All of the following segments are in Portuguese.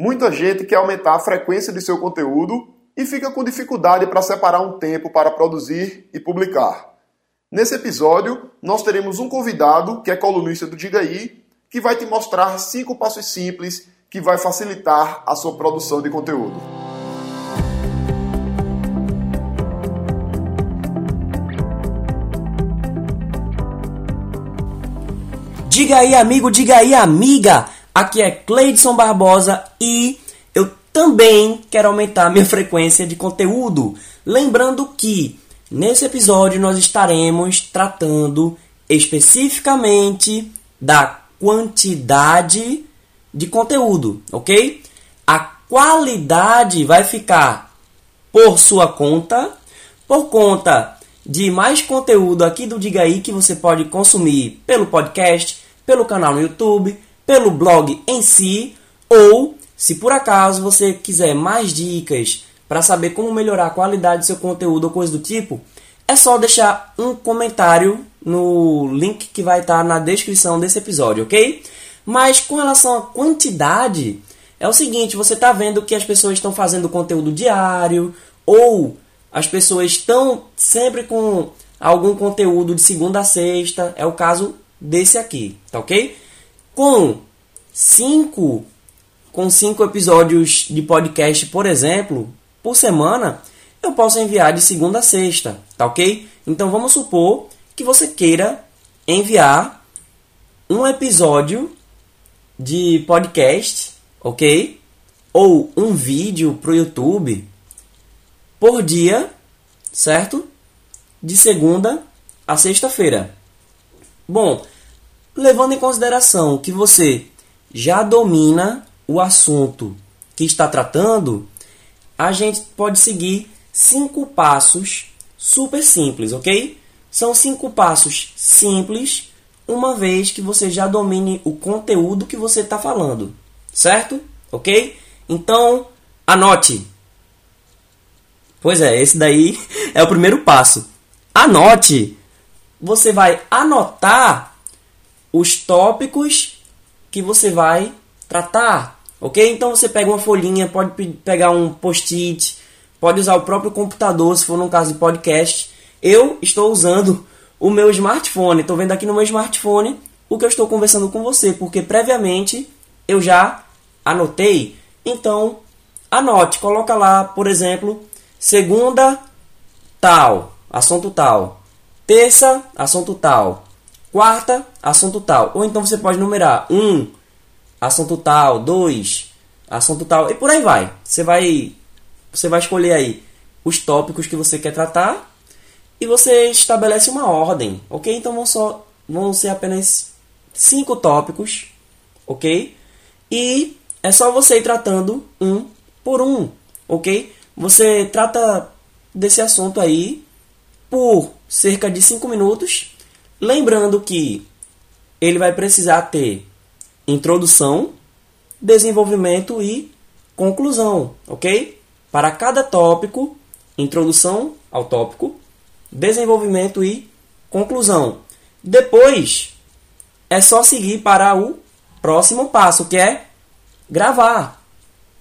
Muita gente quer aumentar a frequência de seu conteúdo e fica com dificuldade para separar um tempo para produzir e publicar. Nesse episódio, nós teremos um convidado que é colunista do Diga Aí, que vai te mostrar cinco passos simples que vai facilitar a sua produção de conteúdo. Diga aí, amigo, diga aí, amiga. Aqui é Cleidson Barbosa e eu também quero aumentar minha frequência de conteúdo. Lembrando que nesse episódio nós estaremos tratando especificamente da quantidade de conteúdo, ok? A qualidade vai ficar por sua conta, por conta de mais conteúdo aqui do Diga aí que você pode consumir pelo podcast, pelo canal no YouTube, pelo blog em si, ou se por acaso você quiser mais dicas para saber como melhorar a qualidade do seu conteúdo ou coisa do tipo, é só deixar um comentário no link que vai estar na descrição desse episódio, ok? Mas com relação à quantidade, é o seguinte: você está vendo que as pessoas estão fazendo conteúdo diário, ou as pessoas estão sempre com algum conteúdo de segunda a sexta. É o caso desse aqui, tá ok? Com cinco, com cinco episódios de podcast, por exemplo, por semana, eu posso enviar de segunda a sexta, tá ok? Então vamos supor que você queira enviar um episódio de podcast, ok? Ou um vídeo para o YouTube por dia, certo? De segunda a sexta-feira. Bom, levando em consideração que você já domina o assunto que está tratando, a gente pode seguir cinco passos super simples, ok? São cinco passos simples uma vez que você já domine o conteúdo que você está falando, certo? Ok? Então, anote. Pois é, esse daí é o primeiro passo. Anote. Você vai anotar os tópicos que você vai tratar, ok? Então você pega uma folhinha, pode pegar um post-it, pode usar o próprio computador, se for no caso de podcast. Eu estou usando o meu smartphone. Estou vendo aqui no meu smartphone o que eu estou conversando com você, porque previamente eu já anotei. Então, anote, coloca lá, por exemplo, segunda tal, assunto tal. Terça, assunto tal. Quarta, assunto tal. Ou então você pode numerar um, assunto tal, dois, assunto tal, e por aí vai. Você vai você vai escolher aí os tópicos que você quer tratar e você estabelece uma ordem, ok? Então vão, só, vão ser apenas cinco tópicos, ok? E é só você ir tratando um por um, ok? Você trata desse assunto aí por cerca de cinco minutos, lembrando que ele vai precisar ter introdução, desenvolvimento e conclusão, ok? Para cada tópico, introdução ao tópico, desenvolvimento e conclusão. Depois é só seguir para o próximo passo, que é gravar.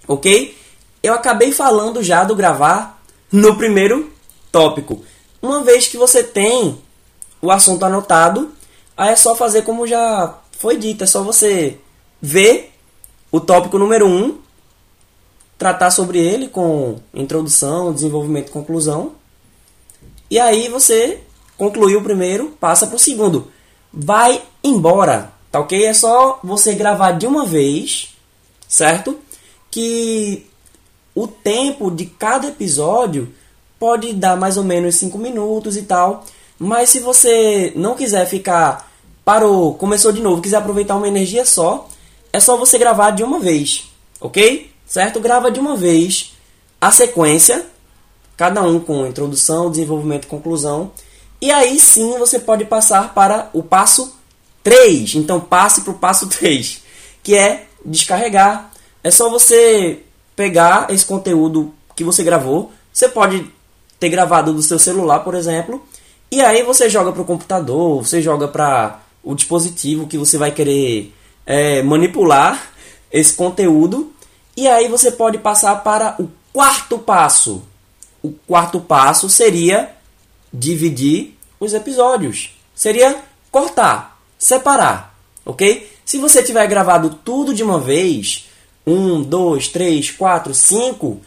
OK? Eu acabei falando já do gravar no primeiro tópico. Uma vez que você tem o assunto anotado, aí é só fazer como já foi dito, é só você ver o tópico número 1, um, tratar sobre ele com introdução, desenvolvimento e conclusão e aí você concluiu o primeiro, passa para o segundo. Vai embora, tá ok? É só você gravar de uma vez, certo? Que o tempo de cada episódio pode dar mais ou menos 5 minutos e tal. Mas se você não quiser ficar, parou, começou de novo, quiser aproveitar uma energia só, é só você gravar de uma vez, ok? Certo? Grava de uma vez a sequência cada um com introdução, desenvolvimento conclusão. E aí sim você pode passar para o passo 3. Então passe para o passo 3, que é descarregar. É só você pegar esse conteúdo que você gravou. Você pode ter gravado do seu celular, por exemplo, e aí você joga para o computador, você joga para o dispositivo que você vai querer é, manipular esse conteúdo. E aí você pode passar para o quarto passo. O quarto passo seria dividir os episódios. Seria cortar, separar, ok? Se você tiver gravado tudo de uma vez, um, dois, três, quatro, cinco,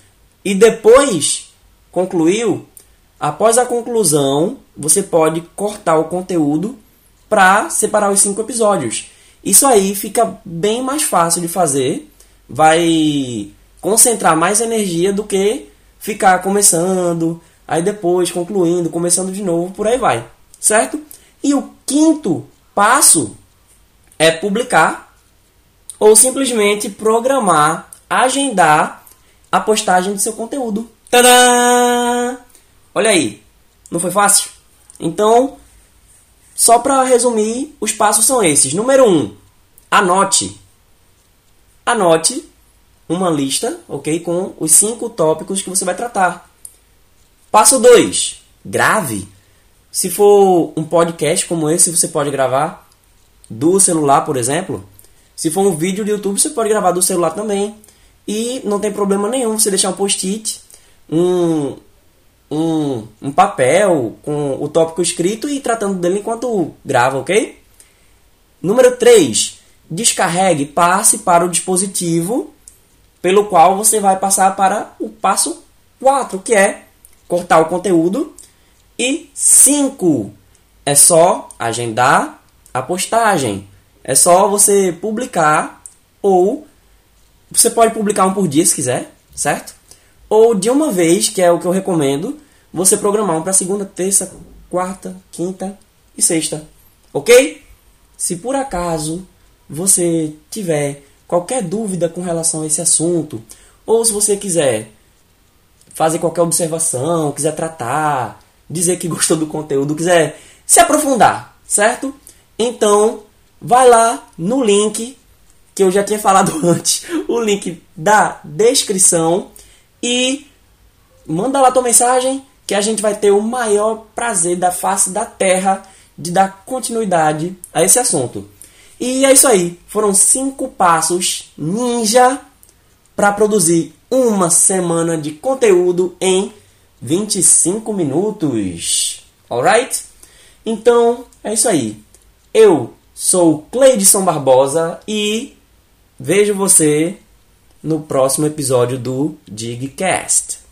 e depois concluiu, após a conclusão, você pode cortar o conteúdo para separar os cinco episódios. Isso aí fica bem mais fácil de fazer, vai concentrar mais energia do que ficar começando, aí depois concluindo, começando de novo, por aí vai, certo? E o quinto passo é publicar ou simplesmente programar, agendar a postagem do seu conteúdo. Tadã! Olha aí, não foi fácil? Então, só para resumir, os passos são esses. Número 1, um, anote. Anote uma lista, ok? Com os cinco tópicos que você vai tratar. Passo 2, grave. Se for um podcast como esse, você pode gravar do celular, por exemplo. Se for um vídeo do YouTube, você pode gravar do celular também. E não tem problema nenhum você deixar um post-it, um, um, um papel com o tópico escrito e tratando dele enquanto grava, ok? Número 3. Descarregue, passe para o dispositivo pelo qual você vai passar para o passo 4, que é cortar o conteúdo. E 5. É só agendar a postagem. É só você publicar ou você pode publicar um por dia se quiser, certo? Ou de uma vez, que é o que eu recomendo, você programar um para segunda, terça, quarta, quinta e sexta. Ok? Se por acaso você tiver qualquer dúvida com relação a esse assunto, ou se você quiser fazer qualquer observação, quiser tratar, dizer que gostou do conteúdo, quiser se aprofundar, certo? Então, vai lá no link que eu já tinha falado antes, o link da descrição e manda lá tua mensagem que a gente vai ter o maior prazer da face da terra de dar continuidade a esse assunto. E é isso aí. Foram cinco passos ninja para produzir uma semana de conteúdo em 25 minutos. Alright? Então é isso aí. Eu sou Cleidson Barbosa e vejo você no próximo episódio do Digcast.